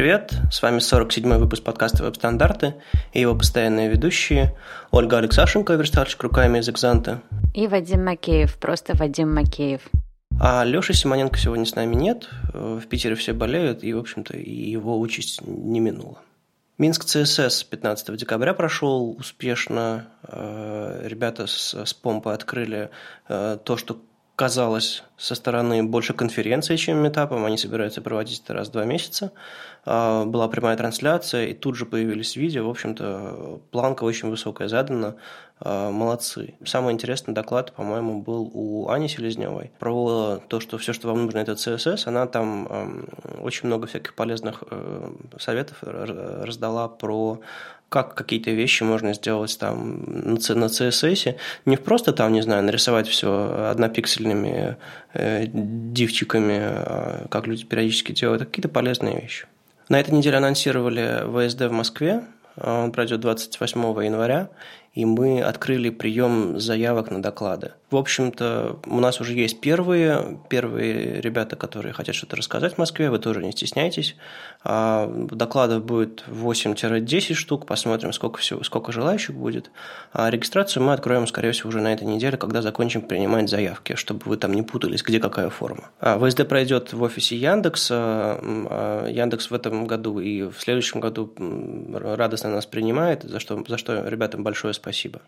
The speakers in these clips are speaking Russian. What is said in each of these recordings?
Привет, с вами 47-й выпуск подкаста «Веб-стандарты» и его постоянные ведущие Ольга Алексашенко, верстальщик руками из «Экзанта». И Вадим Макеев, просто Вадим Макеев. А Лёши Симоненко сегодня с нами нет, в Питере все болеют, и, в общем-то, его участь не минула. Минск ЦСС 15 декабря прошел успешно. Э, ребята с, с помпы открыли э, то, что казалось со стороны больше конференции, чем метапом. Они собираются проводить это раз в два месяца. А, была прямая трансляция, и тут же появились видео. В общем-то, планка очень высокая задана. А, молодцы. Самый интересный доклад, по-моему, был у Ани Селезневой про то, что все, что вам нужно, это CSS. Она там очень много всяких полезных э, советов раздала про как какие-то вещи можно сделать там на CSS. Не просто там, не знаю, нарисовать все однопиксельными э, дивчиками, а как люди периодически делают, а какие-то полезные вещи. На этой неделе анонсировали ВСД в Москве. Он пройдет 28 января и мы открыли прием заявок на доклады. В общем-то, у нас уже есть первые, первые ребята, которые хотят что-то рассказать в Москве, вы тоже не стесняйтесь. А, докладов будет 8-10 штук, посмотрим, сколько, всего, сколько желающих будет. А регистрацию мы откроем, скорее всего, уже на этой неделе, когда закончим принимать заявки, чтобы вы там не путались, где какая форма. А, ВСД пройдет в офисе Яндекса. А, Яндекс в этом году и в следующем году радостно нас принимает, за что, за что ребятам большое спасибо.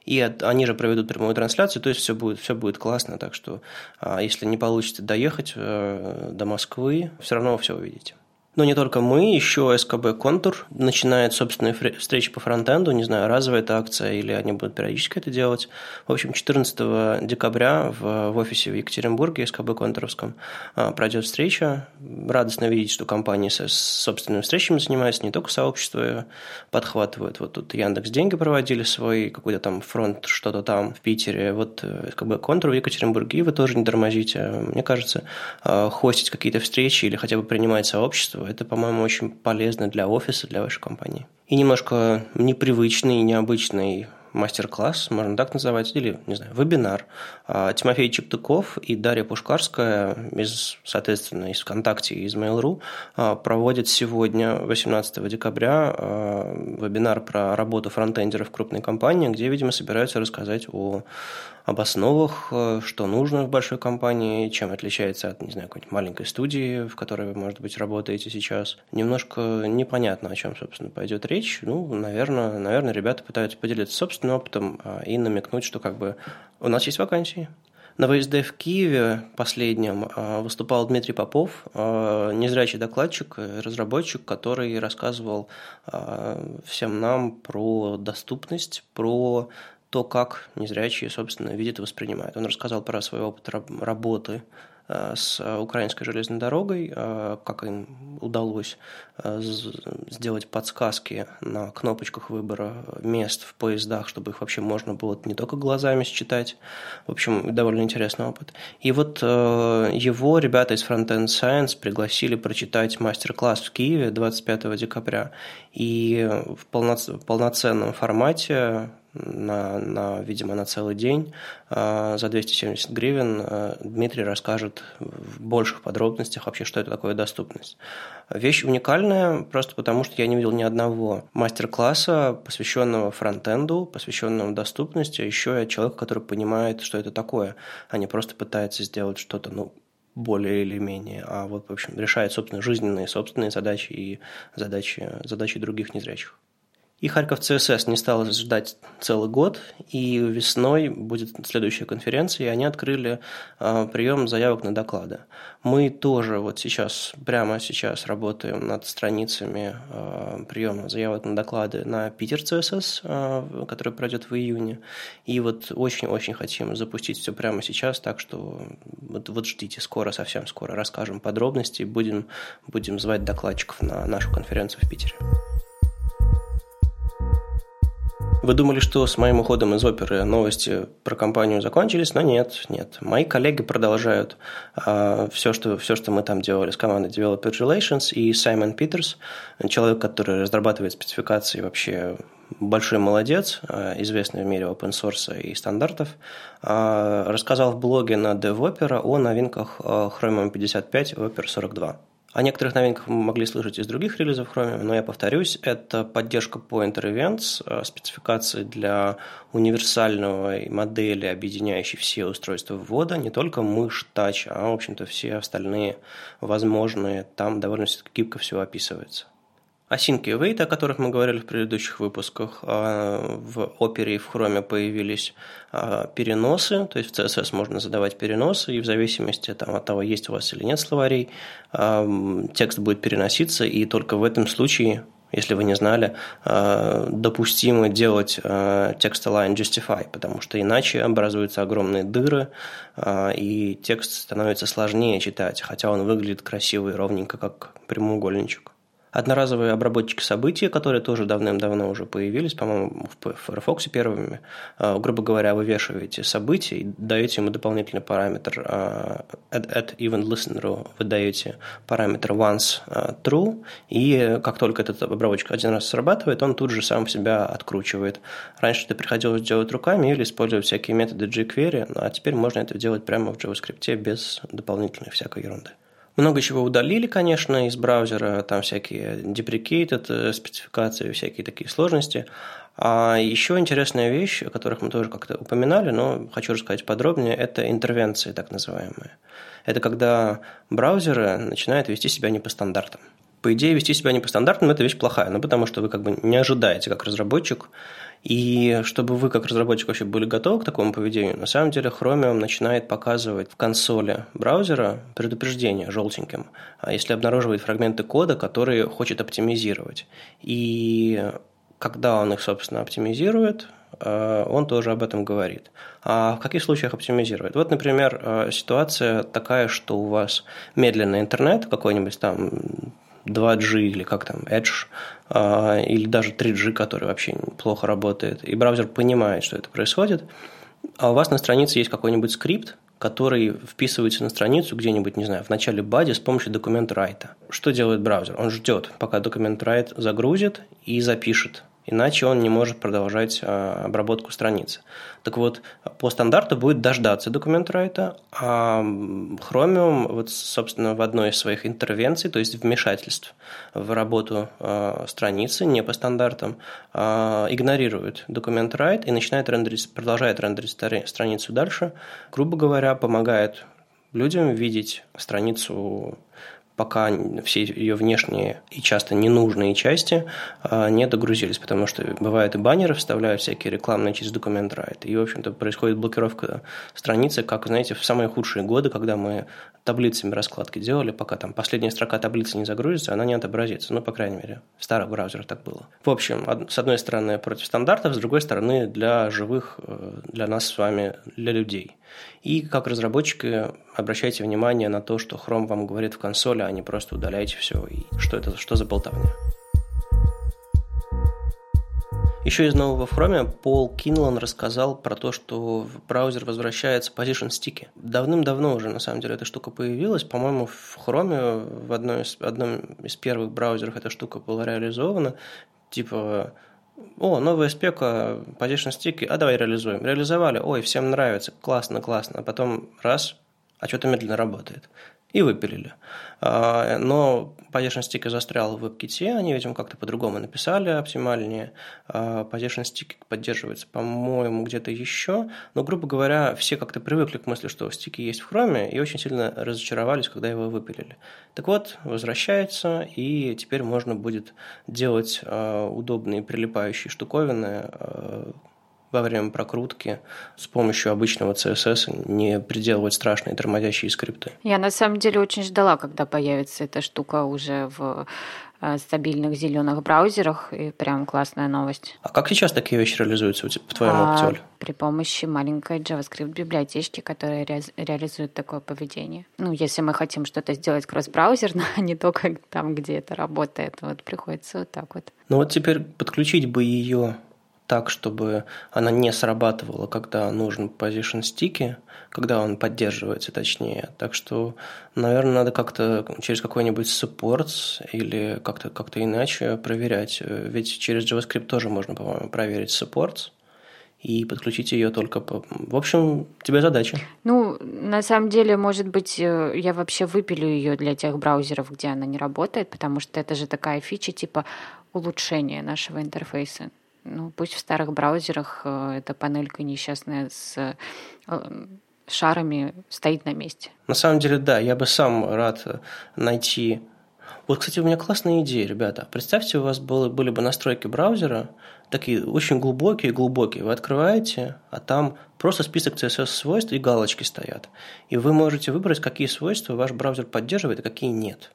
И они же проведут прямую трансляцию, то есть все будет, все будет классно, так что а, если не получится доехать э, до Москвы, все равно все увидите. Но не только мы, еще СКБ «Контур» начинает собственные встречи по фронтенду, не знаю, разовая это акция или они будут периодически это делать. В общем, 14 декабря в, в офисе в Екатеринбурге, СКБ «Контуровском», а, пройдет встреча. Радостно видеть, что компании со собственными встречами занимаются, не только сообщество подхватывают. Вот тут Яндекс деньги проводили свой, какой-то там фронт, что-то там в Питере. Вот э, СКБ «Контур» в Екатеринбурге, и вы тоже не тормозите. Мне кажется, а, хостить какие-то встречи или хотя бы принимать сообщество это, по-моему, очень полезно для офиса, для вашей компании. И немножко непривычный, необычный мастер-класс, можно так называть, или, не знаю, вебинар. А, Тимофей Чептыков и Дарья Пушкарская, из, соответственно, из ВКонтакте и из Mail.ru, а, проводят сегодня, 18 декабря, а, вебинар про работу фронтендеров в крупной компании, где, видимо, собираются рассказать о об основах, э, что нужно в большой компании, чем отличается от, не знаю, какой-нибудь маленькой студии, в которой вы, может быть, работаете сейчас. Немножко непонятно, о чем, собственно, пойдет речь. Ну, наверное, наверное, ребята пытаются поделиться собственным опытом а, и намекнуть, что как бы у нас есть вакансии. На ВСД в Киеве последнем а, выступал Дмитрий Попов, а, незрячий докладчик, разработчик, который рассказывал всем нам про доступность, про то, как незрячие, собственно, видят и воспринимают. Он рассказал про свой опыт работы э, с украинской железной дорогой, э, как им удалось э, сделать подсказки на кнопочках выбора мест в поездах, чтобы их вообще можно было не только глазами считать. В общем, довольно интересный опыт. И вот его ребята из Frontend Science пригласили прочитать мастер-класс в Киеве 25 декабря. И в полноценном формате на, на, видимо, на целый день. А, за 270 гривен а, Дмитрий расскажет в больших подробностях вообще, что это такое доступность. Вещь уникальная, просто потому что я не видел ни одного мастер-класса, посвященного фронтенду, посвященного доступности, а еще и человека, который понимает, что это такое, а не просто пытается сделать что-то, ну, более или менее, а вот, в общем, решает, собственно, жизненные собственные задачи и задачи, задачи других незрячих. И Харьков ЦСС не стал ждать целый год, и весной будет следующая конференция, и они открыли э, прием заявок на доклады. Мы тоже вот сейчас, прямо сейчас работаем над страницами э, приема заявок на доклады на Питер ЦСС, э, который пройдет в июне. И вот очень-очень хотим запустить все прямо сейчас, так что вот, вот ждите, скоро, совсем скоро расскажем подробности, будем, будем звать докладчиков на нашу конференцию в Питере. Вы думали, что с моим уходом из оперы новости про компанию закончились, но нет, нет. Мои коллеги продолжают э, все, что, все, что мы там делали с командой Developer Relations, и Саймон Питерс, человек, который разрабатывает спецификации вообще большой молодец, а, известный в мире open source и стандартов, а, рассказал в блоге на DevOpera о новинках Chromium 55 и Opera 42. О некоторых новинках мы могли слышать из других релизов Chrome, но я повторюсь, это поддержка Pointer Events, э, спецификации для универсальной модели, объединяющей все устройства ввода, не только мышь, тач, а, в общем-то, все остальные возможные. Там довольно гибко все описывается. Async и Await, о которых мы говорили в предыдущих выпусках, а, в Opera и в Chrome появились а, переносы, то есть в CSS можно задавать переносы, и в зависимости там, от того, есть у вас или нет словарей, а, текст будет переноситься, и только в этом случае если вы не знали, допустимо делать текст align justify, потому что иначе образуются огромные дыры, и текст становится сложнее читать, хотя он выглядит красиво и ровненько, как прямоугольничек. Одноразовые обработчики событий, которые тоже давным-давно уже появились, по-моему, в Firefox первыми, а, грубо говоря, вывешиваете события и даете ему дополнительный параметр а, add, add even listener, вы даете параметр once а, true, и как только этот обработчик один раз срабатывает, он тут же сам себя откручивает. Раньше это приходилось делать руками или использовать всякие методы jQuery, а теперь можно это делать прямо в JavaScript без дополнительной всякой ерунды. Много чего удалили, конечно, из браузера, там всякие deprecated э, спецификации, всякие такие сложности. А еще интересная вещь, о которых мы тоже как-то упоминали, но хочу рассказать подробнее, это интервенции так называемые. Это когда браузеры начинают вести себя не по стандартам. По идее, вести себя не по стандартам – это вещь плохая, ну, потому что вы как бы не ожидаете, как разработчик, и чтобы вы, как разработчик, вообще были готовы к такому поведению, на самом деле Chromium начинает показывать в консоли браузера предупреждение желтеньким, а если обнаруживает фрагменты кода, которые хочет оптимизировать. И когда он их, собственно, оптимизирует, э, он тоже об этом говорит. А в каких случаях оптимизирует? Вот, например, э, ситуация такая, что у вас медленный интернет, какой-нибудь там 2G или как там, Edge, а, или даже 3G, который вообще плохо работает, и браузер понимает, что это происходит, а у вас на странице есть какой-нибудь скрипт, который вписывается на страницу где-нибудь, не знаю, в начале бади с помощью документ райта. Что делает браузер? Он ждет, пока документ райт загрузит и запишет иначе он не может продолжать а, обработку страницы. Так вот, по стандарту будет дождаться документ райта, а Chromium, вот, собственно, в одной из своих интервенций, то есть вмешательств в работу а, страницы, не по стандартам, а, игнорирует документ райт и начинает рендерить, продолжает рендерить страницу дальше, грубо говоря, помогает людям видеть страницу пока все ее внешние и часто ненужные части а, не догрузились, потому что бывает и баннеры вставляют всякие рекламные через документ райт, и, в общем-то, происходит блокировка страницы, как, знаете, в самые худшие годы, когда мы таблицами раскладки делали, пока там последняя строка таблицы не загрузится, она не отобразится. Ну, по крайней мере, в старых браузерах так было. В общем, с одной стороны против стандартов, с другой стороны для живых, э, для нас с вами, для людей. И как разработчики обращайте внимание на то, что Chrome вам говорит в консоли, а не просто удаляйте все. И что это, что за болтовня? Еще из нового в Chrome Пол Кинлан рассказал про то, что в браузер возвращается position стики. Давным-давно уже, на самом деле, эта штука появилась. По-моему, в Chrome в одной из, одном из первых браузеров эта штука была реализована. Типа, о, новая спека, position стики, а давай реализуем. Реализовали, ой, всем нравится, классно, классно. А потом раз, а что-то медленно работает и выпилили. А, но Position Stick застрял в WebKit, они, видимо, как-то по-другому написали оптимальнее. А, Position Stick поддерживается, по-моему, где-то еще. Но, грубо говоря, все как-то привыкли к мысли, что стики есть в Chrome, и очень сильно разочаровались, когда его выпилили. Так вот, возвращается, и теперь можно будет делать а, удобные прилипающие штуковины, во время прокрутки с помощью обычного CSS не приделывать страшные тормозящие скрипты. Я на самом деле очень ждала, когда появится эта штука уже в э, стабильных зеленых браузерах, и прям классная новость. А как сейчас такие вещи реализуются по твоему а, опыту, При помощи маленькой JavaScript-библиотечки, которая ре реализует такое поведение. Ну, если мы хотим что-то сделать кросс-браузерно, а не только там, где это работает, вот приходится вот так вот. Ну вот теперь подключить бы ее так, чтобы она не срабатывала, когда нужен position стики, когда он поддерживается точнее. Так что, наверное, надо как-то через какой-нибудь support или как-то как иначе проверять. Ведь через JavaScript тоже можно, по-моему, проверить supports и подключить ее только по... В общем, тебе задача. Ну, на самом деле, может быть, э, я вообще выпилю ее для тех браузеров, где она не работает, потому что это же такая фича типа улучшения нашего интерфейса. Ну, пусть в старых браузерах э, эта панелька несчастная с э, шарами стоит на месте. На самом деле, да, я бы сам рад найти вот, кстати, у меня классная идея, ребята. Представьте, у вас было, были бы настройки браузера, такие очень глубокие-глубокие. Вы открываете, а там просто список CSS-свойств и галочки стоят. И вы можете выбрать, какие свойства ваш браузер поддерживает, а какие нет.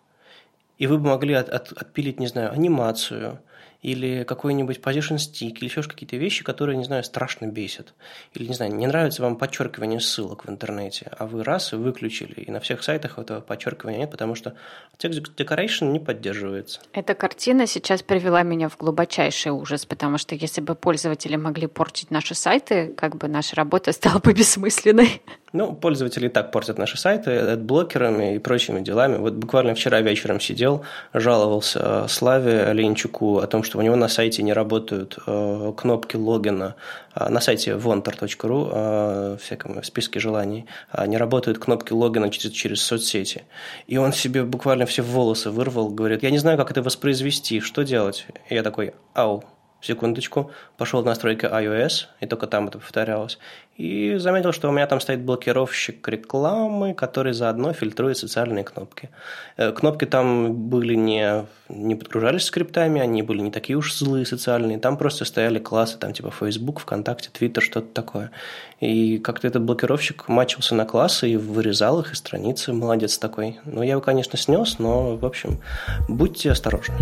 И вы бы могли от, от, отпилить, не знаю, анимацию, или какой-нибудь position stick, или еще какие-то вещи, которые, не знаю, страшно бесят. Или, не знаю, не нравится вам подчеркивание ссылок в интернете, а вы раз и выключили, и на всех сайтах этого подчеркивания нет, потому что текст decoration не поддерживается. Эта картина сейчас привела меня в глубочайший ужас, потому что если бы пользователи могли портить наши сайты, как бы наша работа стала бы бессмысленной. Ну, пользователи и так портят наши сайты блокерами и прочими делами. Вот буквально вчера вечером сидел, жаловался Славе Оленчуку о том, что у него на сайте не работают э, кнопки логина, а на сайте vonter.ru, э, всяком списке желаний, а не работают кнопки логина через, через соцсети. И он себе буквально все волосы вырвал, говорит, я не знаю, как это воспроизвести, что делать? И я такой, ау, секундочку, пошел в настройки iOS, и только там это повторялось, и заметил, что у меня там стоит блокировщик рекламы, который заодно фильтрует социальные кнопки. Э, кнопки там были не, не подгружались скриптами, они были не такие уж злые социальные, там просто стояли классы, там типа Facebook, ВКонтакте, Twitter, что-то такое. И как-то этот блокировщик мачился на классы и вырезал их из страницы, молодец такой. Ну, я его, конечно, снес, но, в общем, будьте осторожны.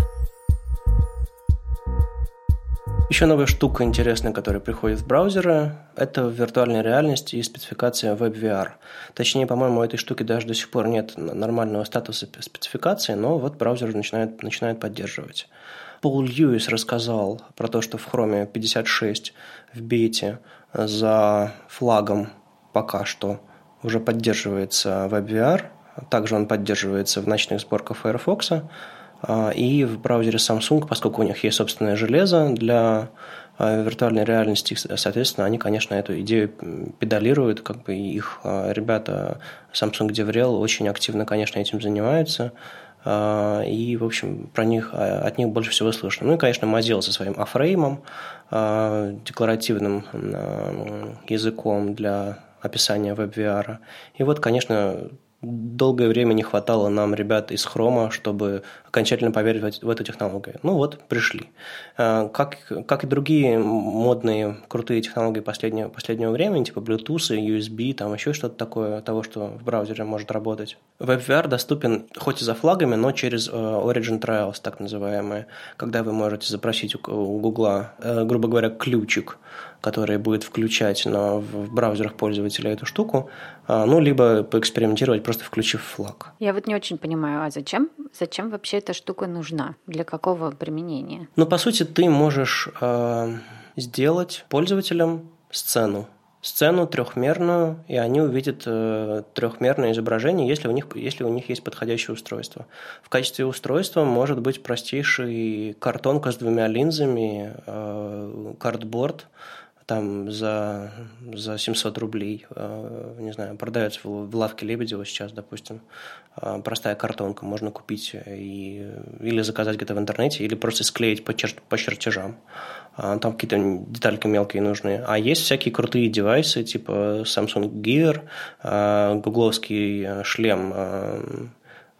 Еще новая штука интересная, которая приходит в браузеры, это виртуальная реальность и спецификация WebVR. Точнее, по-моему, у этой штуки даже до сих пор нет нормального статуса спецификации, но вот браузер начинает, начинает поддерживать. Пол Льюис рассказал про то, что в Chrome 56 в бете за флагом пока что уже поддерживается WebVR, также он поддерживается в ночных сборках Firefox, и в браузере Samsung, поскольку у них есть собственное железо для а, виртуальной реальности, соответственно, они, конечно, эту идею педалируют, как бы их а, ребята Samsung DevRel очень активно, конечно, этим занимаются, и, в общем, про них, от них больше всего слышно. Ну и, конечно, Mozilla со своим афреймом, декларативным языком для описания WebVR. И вот, конечно, долгое время не хватало нам ребят из Хрома, чтобы окончательно поверить в эту технологию. Ну вот, пришли. А, как, как и другие модные, крутые технологии последнего, последнего времени, типа Bluetooth, USB, там еще что-то такое, того, что в браузере может работать. WebVR доступен хоть и за флагами, но через э, Origin Trials, так называемые, когда вы можете запросить у Гугла, э, грубо говоря, ключик, который будет включать на, в браузерах пользователя эту штуку, а, ну, либо поэкспериментировать, просто включив флаг. Я вот не очень понимаю, а зачем, зачем вообще эта штука нужна? Для какого применения? Ну, по сути, ты можешь э, сделать пользователям сцену, сцену трехмерную, и они увидят э, трехмерное изображение, если у, них, если у них есть подходящее устройство. В качестве устройства может быть простейший картонка с двумя линзами, э, картборд, там за, за 700 рублей, э, не знаю, продается в, лавке Лебедева сейчас, допустим, э, простая картонка, можно купить и, или заказать где-то в интернете, или просто склеить по, чер, по чертежам. А, там какие-то детальки мелкие нужны. А есть всякие крутые девайсы, типа Samsung Gear, э, гугловский шлем,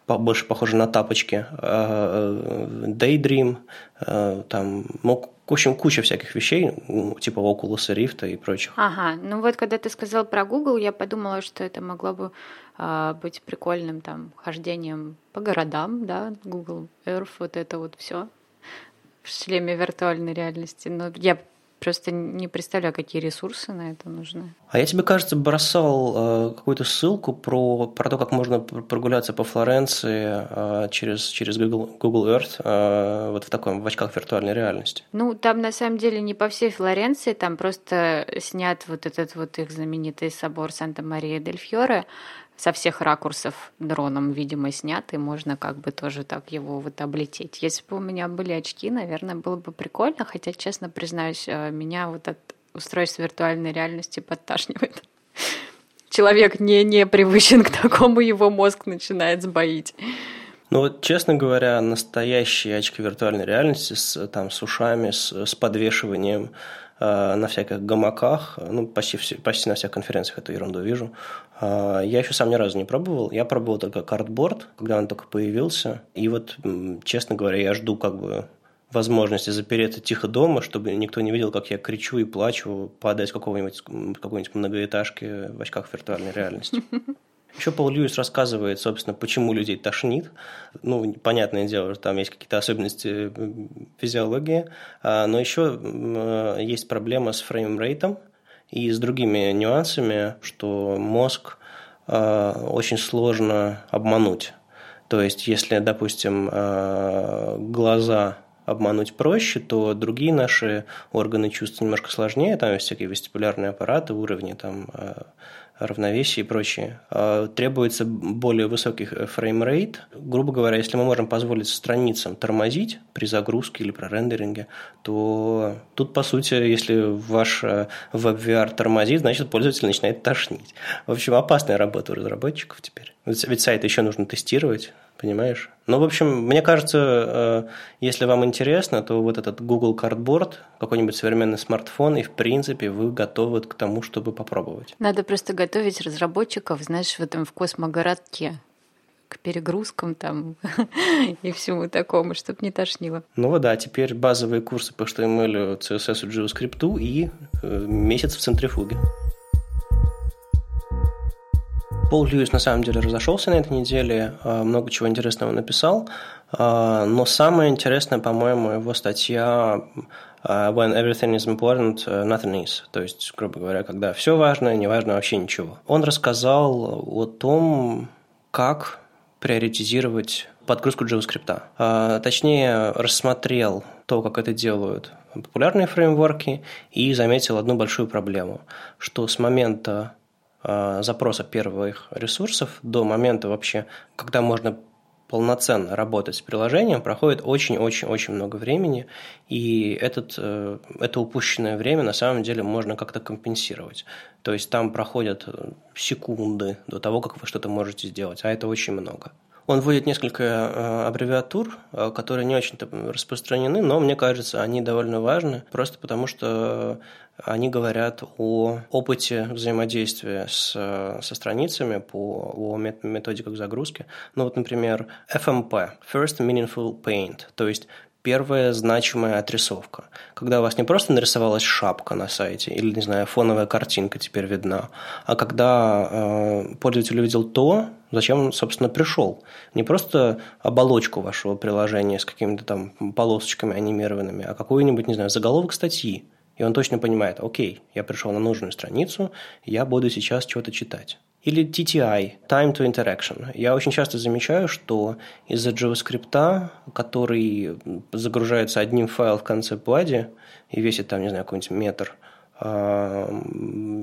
больше похоже на тапочки, Daydream, там, ну, в общем, куча всяких вещей, типа Oculus Rift и прочих. Ага, ну вот когда ты сказал про Google, я подумала, что это могло бы э, быть прикольным там хождением по городам, да, Google Earth, вот это вот все в шлеме виртуальной реальности. Но я Просто не представляю, какие ресурсы на это нужны. А я тебе, кажется, бросал э, какую-то ссылку про, про то, как можно прогуляться по Флоренции э, через, через Google, Google Earth э, вот в таком, в очках виртуальной реальности. Ну, там на самом деле не по всей Флоренции, там просто снят вот этот вот их знаменитый собор Санта-Мария-дель-Фьоре, со всех ракурсов дроном, видимо, снят, и можно как бы тоже так его вот облететь. Если бы у меня были очки, наверное, было бы прикольно, хотя, честно признаюсь, э, меня вот от устройств виртуальной реальности подташнивает. Человек не, не привычен к такому, его мозг начинает сбоить. Ну вот, честно говоря, настоящие очки виртуальной реальности с, там, с ушами, с, с подвешиванием на всяких гамаках, ну, почти, все, почти на всех конференциях эту ерунду вижу. Э, я еще сам ни разу не пробовал. Я пробовал только картборд, когда он только появился. И вот, честно говоря, я жду как бы возможности запереться тихо дома, чтобы никто не видел, как я кричу и плачу, падая с какого-нибудь какой-нибудь многоэтажки в очках виртуальной реальности. Еще Пол Льюис рассказывает, собственно, почему людей тошнит. Ну, понятное дело, что там есть какие-то особенности физиологии, а, но еще есть проблема с фреймрейтом и с другими нюансами, что мозг а, очень сложно обмануть. То есть, если, допустим, а, глаза обмануть проще, то другие наши органы чувств немножко сложнее, там всякие вестибулярные аппараты, уровни там равновесие и прочее, а, требуется более высокий фреймрейт. Грубо говоря, если мы можем позволить страницам тормозить при загрузке или при рендеринге, то тут, по сути, если ваш WebVR тормозит, значит, пользователь начинает тошнить. В общем, опасная работа у разработчиков теперь. Ведь сайт еще нужно тестировать, понимаешь? Ну, в общем, мне кажется, э, если вам интересно, то вот этот Google Cardboard, какой-нибудь современный смартфон, и в принципе вы готовы к тому, чтобы попробовать. Надо просто готовить разработчиков, знаешь, в этом в космогородке к перегрузкам там и всему такому, чтобы не тошнило. Ну да, теперь базовые курсы по HTML, CSS, JavaScript и э, месяц в центрифуге. Пол Льюис на самом деле разошелся на этой неделе, а, много чего интересного написал, а, но самое интересное, по-моему, его статья а, When everything is important, nothing is. То есть, грубо говоря, когда все важно, не важно вообще ничего. Он рассказал о том, как приоритизировать подгрузку JavaScript. Точнее, рассмотрел то, как это делают популярные фреймворки, и заметил одну большую проблему, что с момента запроса первых ресурсов до момента вообще, когда можно полноценно работать с приложением, проходит очень-очень-очень много времени, и этот, э, это упущенное время на самом деле можно как-то компенсировать. То есть там проходят э, секунды до того, как вы что-то можете сделать, а это очень много. Он вводит несколько аббревиатур, которые не очень-то распространены, но мне кажется, они довольно важны, просто потому что они говорят о опыте взаимодействия с, со страницами по о методиках загрузки. Ну вот, например, FMP – First Meaningful Paint, то есть первая значимая отрисовка. Когда у вас не просто нарисовалась шапка на сайте или, не знаю, фоновая картинка теперь видна, а когда э, пользователь увидел то, зачем он, собственно, пришел. Не просто оболочку вашего приложения с какими-то там полосочками анимированными, а какой-нибудь, не знаю, заголовок статьи и он точно понимает, окей, я пришел на нужную страницу, я буду сейчас что-то читать. Или TTI, Time to Interaction. Я очень часто замечаю, что из-за JavaScript, который загружается одним файлом в конце плади и весит там, не знаю, какой-нибудь метр, а,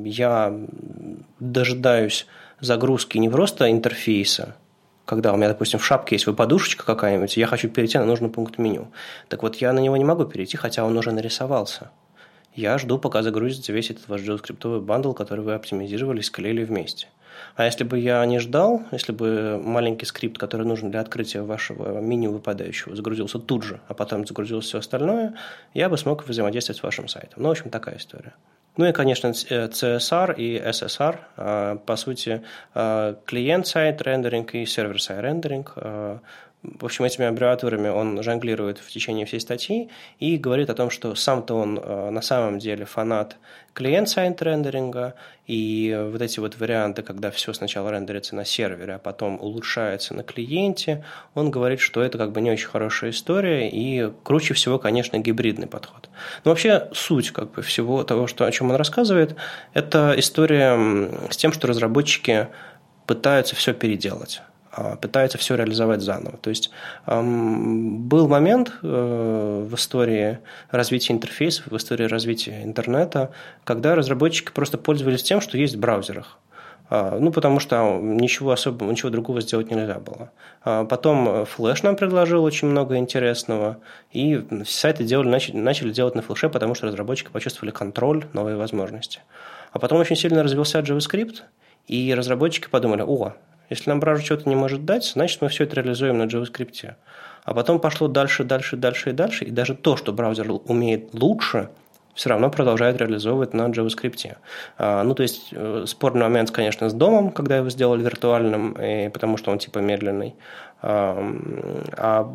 я дожидаюсь загрузки не просто интерфейса, когда у меня, допустим, в шапке есть подушечка какая-нибудь, я хочу перейти на нужный пункт меню. Так вот, я на него не могу перейти, хотя он уже нарисовался. Я жду, пока загрузится весь этот ваш JavaScript бандл, который вы оптимизировали, склеили вместе. А если бы я не ждал, если бы маленький скрипт, который нужен для открытия вашего меню выпадающего, загрузился тут же, а потом загрузилось все остальное, я бы смог взаимодействовать с вашим сайтом. Ну, в общем, такая история. Ну и, конечно, CSR и SSR, а, по сути, а, клиент-сайт рендеринг и сервер-сайт рендеринг в общем, этими аббревиатурами он жонглирует в течение всей статьи и говорит о том, что сам-то он э, на самом деле фанат клиент-сайт рендеринга, и вот эти вот варианты, когда все сначала рендерится на сервере, а потом улучшается на клиенте, он говорит, что это как бы не очень хорошая история, и круче всего, конечно, гибридный подход. Но вообще суть как бы всего того, что, о чем он рассказывает, это история с тем, что разработчики пытаются все переделать. А, пытаются все реализовать заново. То есть был момент э, в истории развития интерфейсов, в истории развития интернета, когда разработчики просто пользовались тем, что есть в браузерах. А, ну, потому что ничего особого, ничего другого сделать нельзя было. А, потом Flash нам предложил очень много интересного, и сайты делали, начали делать на флеше, потому что разработчики почувствовали контроль, новые возможности. А потом очень сильно развился JavaScript, и разработчики подумали, о, если нам браузер что-то не может дать, значит, мы все это реализуем на JavaScript. А потом пошло дальше, дальше, дальше и дальше, и даже то, что браузер умеет лучше – все равно продолжают реализовывать на JavaScript. А, ну, то есть, э, спорный момент, конечно, с домом, когда его сделали виртуальным, и, потому что он типа медленный. А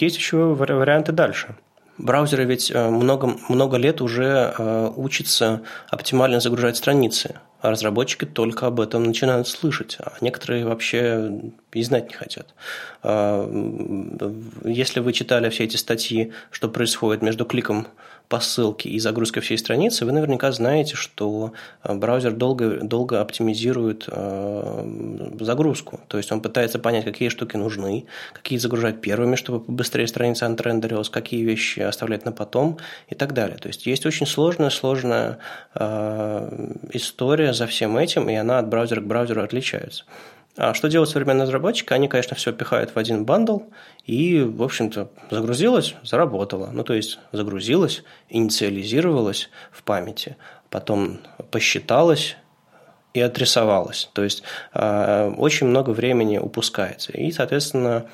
есть еще варианты дальше. Браузеры ведь э, много, много лет уже э, учатся оптимально загружать страницы, а разработчики только об этом начинают слышать, а некоторые вообще и знать не хотят. А, если вы читали все эти статьи, что происходит между кликом по ссылке и загрузкой всей страницы, вы наверняка знаете, что э, браузер долго, долго оптимизирует э, загрузку. То есть он пытается понять, какие штуки нужны, какие загружать первыми, чтобы быстрее страница антрендерилась, какие вещи оставлять на потом и так далее. То есть есть очень сложная, сложная э, история за всем этим, и она от браузера к браузеру отличается. А что делают современные разработчики? Они, конечно, все пихают в один bundle, и, в общем-то, загрузилось, заработало. Ну, то есть, загрузилось, инициализировалось в памяти, потом посчиталось, и отрисовалось. То есть э, очень много времени упускается. И, соответственно,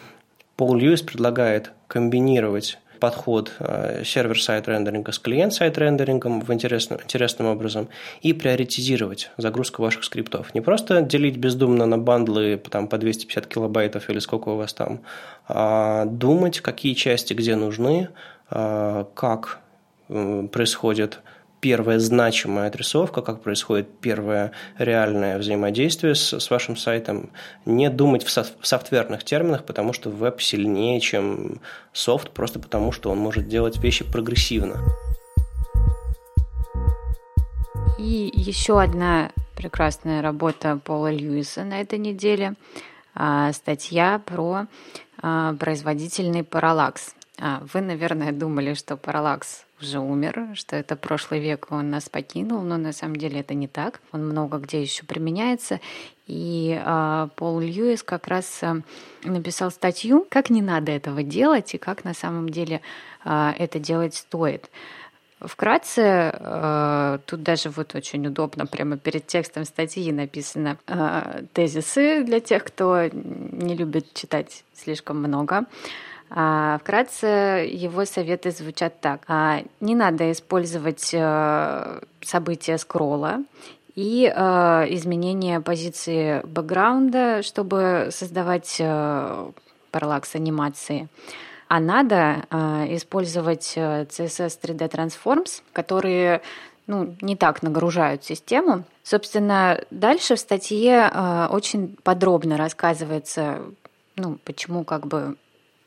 Пол Льюис предлагает комбинировать подход э, server-side рендеринга с client-side рендерингом в интересным, интересным образом и приоритизировать загрузку ваших скриптов. Не просто делить бездумно на бандлы там, по 250 килобайтов или сколько у вас там, а думать, какие части где нужны, э, как происходит первая значимая отрисовка, как происходит первое реальное взаимодействие с, с вашим сайтом. Не думать в, со, в софтверных терминах, потому что веб сильнее, чем софт, просто потому что он может делать вещи прогрессивно. И еще одна прекрасная работа Пола Льюиса на этой неделе. А, статья про а, производительный параллакс. А, вы, наверное, думали, что параллакс уже умер, что это прошлый век, он нас покинул, но на самом деле это не так. Он много где еще применяется. И э, Пол Льюис как раз э, написал статью, как не надо этого делать и как на самом деле э, это делать стоит. Вкратце, тут даже вот очень удобно, прямо перед текстом статьи написано тезисы для тех, кто не любит читать слишком много. А, вкратце его советы звучат так. А, не надо использовать э, события скролла и э, изменение позиции бэкграунда, чтобы создавать э, параллакс анимации. А надо использовать CSS 3D Transforms, которые ну, не так нагружают систему. Собственно, дальше в статье очень подробно рассказывается, ну, почему как бы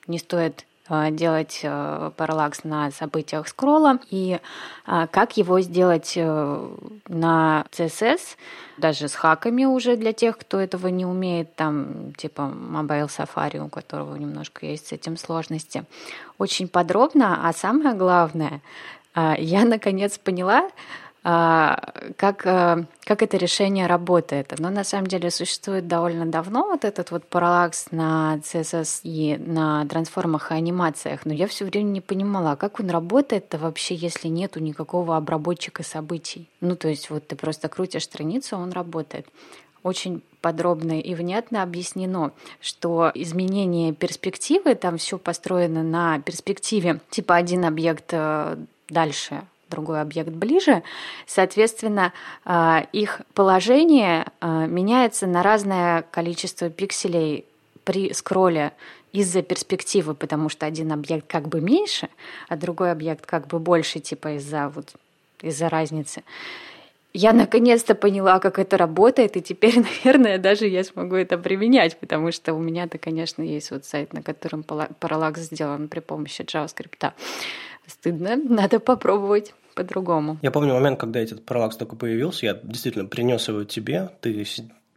не стоит а, делать а, параллакс на событиях скролла и а, как его сделать э, на CSS, даже с хаками уже для тех, кто этого не умеет, там типа Mobile Safari, у которого немножко есть с этим сложности. Очень подробно, а самое главное, я наконец поняла, как, э, как это решение работает. Но на самом деле существует довольно давно вот этот вот параллакс на CSS и на трансформах и анимациях, но я все время не понимала, как он работает-то вообще, если нету никакого обработчика событий. Ну, то есть вот ты просто крутишь страницу, он работает очень подробно и внятно объяснено, что изменение перспективы, там все построено на перспективе, типа один объект э, дальше другой объект ближе, соответственно, а, их положение а, меняется на разное количество пикселей при скролле из-за перспективы, потому что один объект как бы меньше, а другой объект как бы больше, типа из-за вот из-за разницы. Я наконец-то поняла, как это работает, и теперь, наверное, даже я смогу это применять, потому что у меня-то, конечно, есть вот сайт, на котором параллакс сделан при помощи JavaScript. Стыдно, надо попробовать по-другому. Я помню момент, когда этот параллакс только появился, я действительно принес его тебе, ты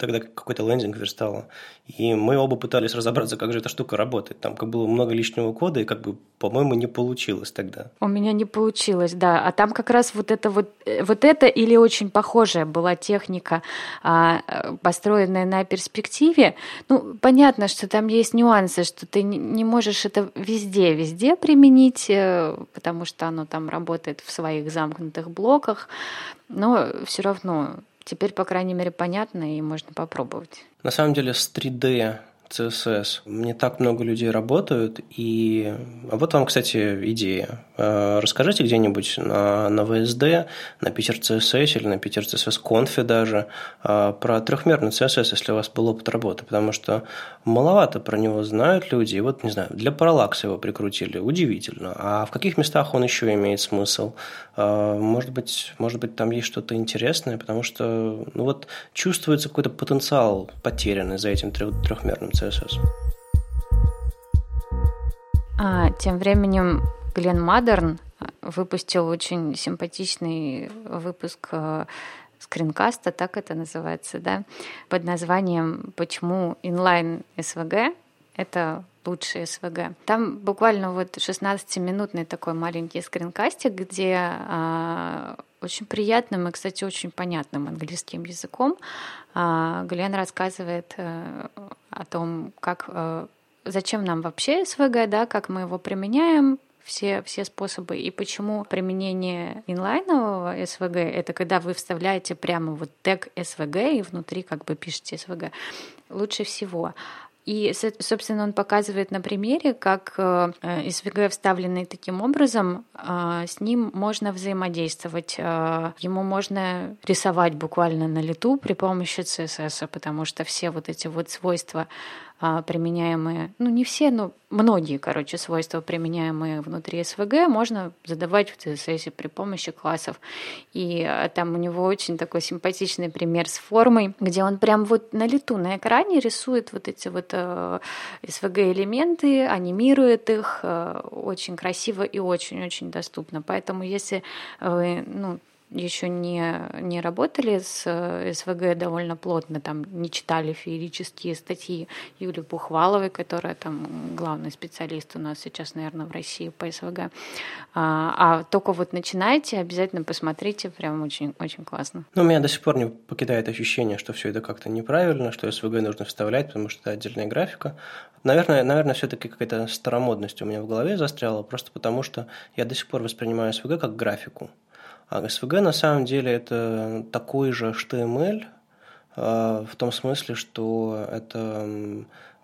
тогда какой-то лендинг верстала. И мы оба пытались разобраться, как же эта штука работает. Там как было много лишнего кода, и как бы, по-моему, не получилось тогда. У меня не получилось, да. А там как раз вот это вот, э, вот это или очень похожая была техника, а, построенная на перспективе. Ну, понятно, что там есть нюансы, что ты не можешь это везде, везде применить, э, потому что оно там работает в своих замкнутых блоках, но все равно Теперь, по крайней мере, понятно и можно попробовать. На самом деле с 3D CSS. Не так много людей работают, и а вот вам, кстати, идея. Э, расскажите где-нибудь на, на VSD, на Питер CSS или на Питер CSS Conf даже э, про трехмерный CSS, если у вас был опыт работы, потому что маловато про него знают люди, и вот, не знаю, для параллакса его прикрутили, удивительно. А в каких местах он еще имеет смысл? Э, может быть, может быть там есть что-то интересное, потому что ну вот чувствуется какой-то потенциал потерянный за этим трехмерным CSS. А, тем временем Глен Мадерн выпустил очень симпатичный выпуск э, скринкаста, так это называется, да, под названием «Почему инлайн СВГ — это лучший СВГ». Там буквально вот 16-минутный такой маленький скринкастик, где а, очень приятным и, кстати, очень понятным английским языком а, Глен рассказывает а, о том, как, а, зачем нам вообще СВГ, да, как мы его применяем, все, все способы. И почему применение инлайнового SVG — это когда вы вставляете прямо вот тег SVG и внутри как бы пишете SVG лучше всего. И, собственно, он показывает на примере, как SVG, э, вставленный таким образом, э, с ним можно взаимодействовать. Э, ему можно рисовать буквально на лету при помощи CSS, потому что все вот эти вот свойства применяемые, ну не все, но многие, короче, свойства, применяемые внутри SVG, можно задавать в CSS при помощи классов. И а, там у него очень такой симпатичный пример с формой, где он прям вот на лету на экране рисует вот эти вот SVG-элементы, анимирует их очень красиво и очень-очень доступно. Поэтому если вы ну, еще не, не работали с э, СВГ довольно плотно, там не читали феерические статьи Юлии Бухваловой, которая там главный специалист у нас сейчас, наверное, в России по СВГ. А, а только вот начинаете, обязательно посмотрите, прям очень, очень классно. Ну, у меня до сих пор не покидает ощущение, что все это как-то неправильно, что СВГ нужно вставлять, потому что это отдельная графика. Наверное, наверное все-таки какая-то старомодность у меня в голове застряла, просто потому что я до сих пор воспринимаю СВГ как графику. А SVG на самом деле это такой же HTML, а, в том смысле, что это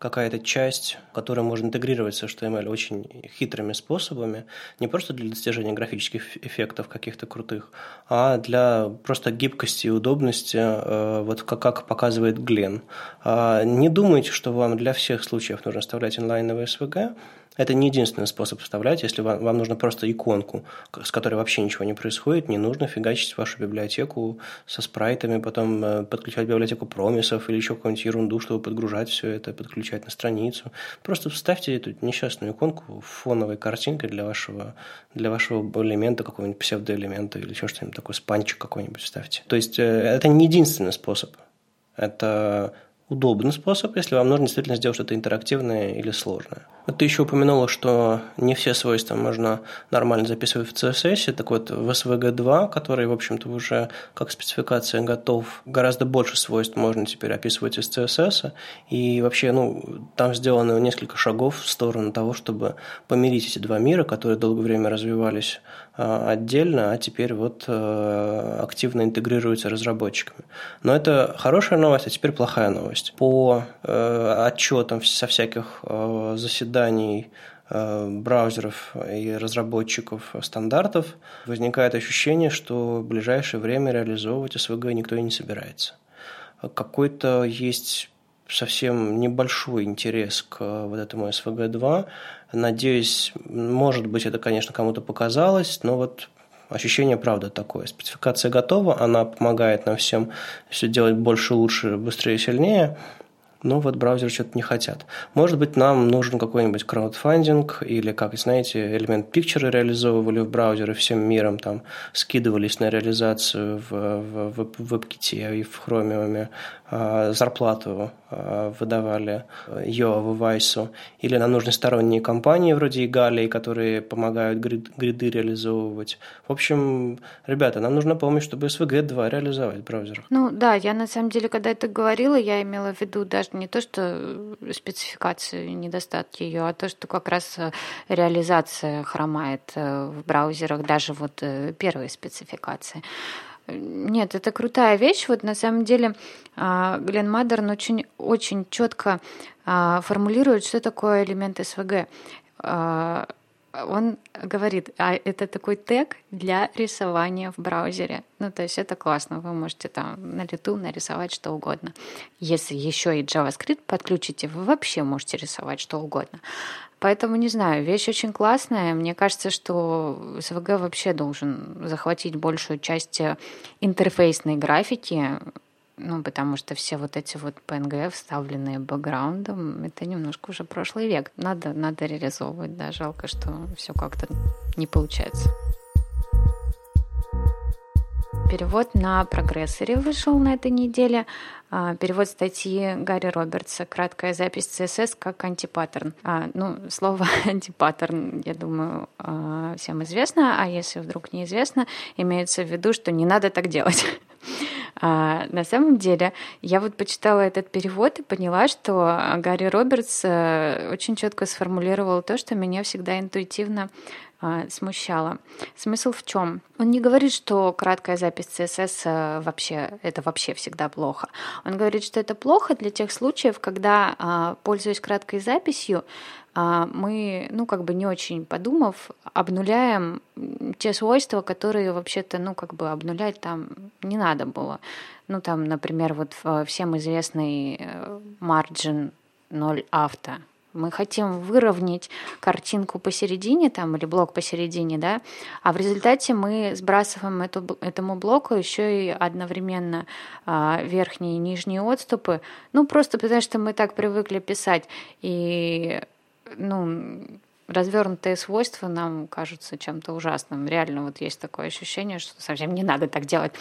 какая-то часть, которая может интегрировать с HTML очень хитрыми способами, не просто для достижения графических эффектов каких-то крутых, а для просто гибкости и удобности, а, вот как, показывает Глен. Не думайте, что вам для всех случаев нужно вставлять инлайновый SVG, это не единственный способ вставлять. Если вам, вам нужно просто иконку, с которой вообще ничего не происходит, не нужно фигачить вашу библиотеку со спрайтами, потом э, подключать библиотеку промисов или еще какую-нибудь ерунду, чтобы подгружать все это, подключать на страницу. Просто вставьте эту несчастную иконку фоновой картинкой для вашего, для вашего элемента, какого-нибудь псевдоэлемента или еще что-нибудь такое, спанчик какой-нибудь вставьте. То есть э, это не единственный способ. Это удобный способ, если вам нужно действительно сделать что-то интерактивное или сложное. Ты еще упомянула, что не все свойства можно нормально записывать в CSS. Так вот, в SVG2, который, в общем-то, уже как спецификация готов, гораздо больше свойств можно теперь описывать из CSS. И вообще, ну, там сделано несколько шагов в сторону того, чтобы помирить эти два мира, которые долгое время развивались отдельно, а теперь вот э, активно интегрируются разработчиками. Но это хорошая новость, а теперь плохая новость. По э, отчетам со всяких э, заседаний браузеров и разработчиков стандартов возникает ощущение, что в ближайшее время реализовывать SVG никто и не собирается. Какой-то есть совсем небольшой интерес к вот этому SVG2. Надеюсь, может быть, это, конечно, кому-то показалось, но вот ощущение, правда, такое. Спецификация готова, она помогает нам всем все делать больше, лучше, быстрее, сильнее. Но вот браузеры что-то не хотят. Может быть, нам нужен какой-нибудь краудфандинг или, как знаете, элемент пикчеры реализовывали в браузеры всем миром, там скидывались на реализацию в, в, в WebKit и в Chromium, а, зарплату а, выдавали Йоаву Вайсу, или нам нужны сторонние компании вроде Игалии, которые помогают грид, гриды реализовывать. В общем, ребята, нам нужна помощь, чтобы SVG2 реализовать в браузерах. Ну да, я на самом деле, когда это говорила, я имела в виду даже не то, что спецификации, недостатки ее, а то, что как раз реализация хромает э, в браузерах, даже вот э, первые спецификации. Нет, это крутая вещь. Вот на самом деле а, Глен Мадерн очень, очень четко а, формулирует, что такое элемент СВГ. Он говорит, а это такой тег для рисования в браузере. Ну, то есть это классно, вы можете там на лету нарисовать что угодно. Если еще и JavaScript подключите, вы вообще можете рисовать что угодно. Поэтому, не знаю, вещь очень классная. Мне кажется, что СВГ вообще должен захватить большую часть интерфейсной графики, ну, потому что все вот эти вот PNG, вставленные бэкграундом, это немножко уже прошлый век. Надо, надо реализовывать, да, жалко, что все как-то не получается. Перевод на прогрессоре вышел на этой неделе. А, перевод статьи Гарри Робертса «Краткая запись CSS как антипаттерн». А, ну, слово антипаттерн, я думаю, а, всем известно, а если вдруг неизвестно, имеется в виду, что не надо так делать. А, на самом деле, я вот почитала этот перевод и поняла, что Гарри Робертс э, очень четко сформулировал то, что меня всегда интуитивно а, смущало. Смысл в чем? Он не говорит, что краткая запись CSS э, вообще это вообще всегда плохо. Он говорит, что это плохо для тех случаев, когда, а, пользуясь краткой записью, а, мы, ну, как бы не очень подумав, обнуляем те свойства, которые вообще-то, ну, как бы обнулять там не надо было. Ну, там, например, вот всем известный э, margin 0 авто, мы хотим выровнять картинку посередине там или блок посередине, да, а в результате мы сбрасываем эту, этому блоку еще и одновременно а, верхние и нижние отступы, ну просто потому что мы так привыкли писать. И ну, развернутые свойства нам кажутся чем-то ужасным. Реально вот есть такое ощущение, что совсем не надо так делать.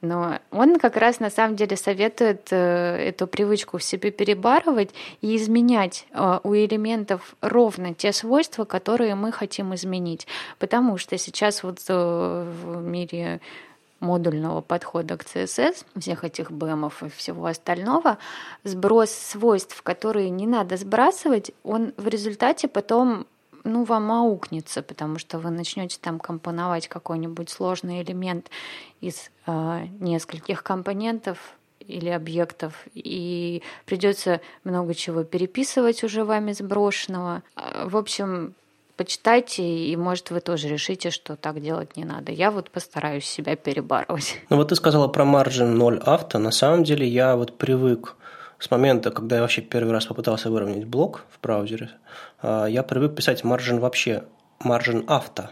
Но он как раз на самом деле советует э, эту привычку в себе перебарывать и изменять э, у элементов ровно те свойства, которые мы хотим изменить. Потому что сейчас вот э, в мире модульного подхода к CSS, всех этих бэмов и всего остального, сброс свойств, которые не надо сбрасывать, он в результате потом ну, вам аукнется, потому что вы начнете там компоновать какой-нибудь сложный элемент из э, нескольких компонентов или объектов, и придется много чего переписывать уже вами сброшенного. В общем, почитайте, и, может, вы тоже решите, что так делать не надо. Я вот постараюсь себя перебарывать. Ну вот ты сказала про margin 0 авто. На самом деле я вот привык с момента, когда я вообще первый раз попытался выровнять блок в браузере, а, я привык писать margin вообще, margin авто,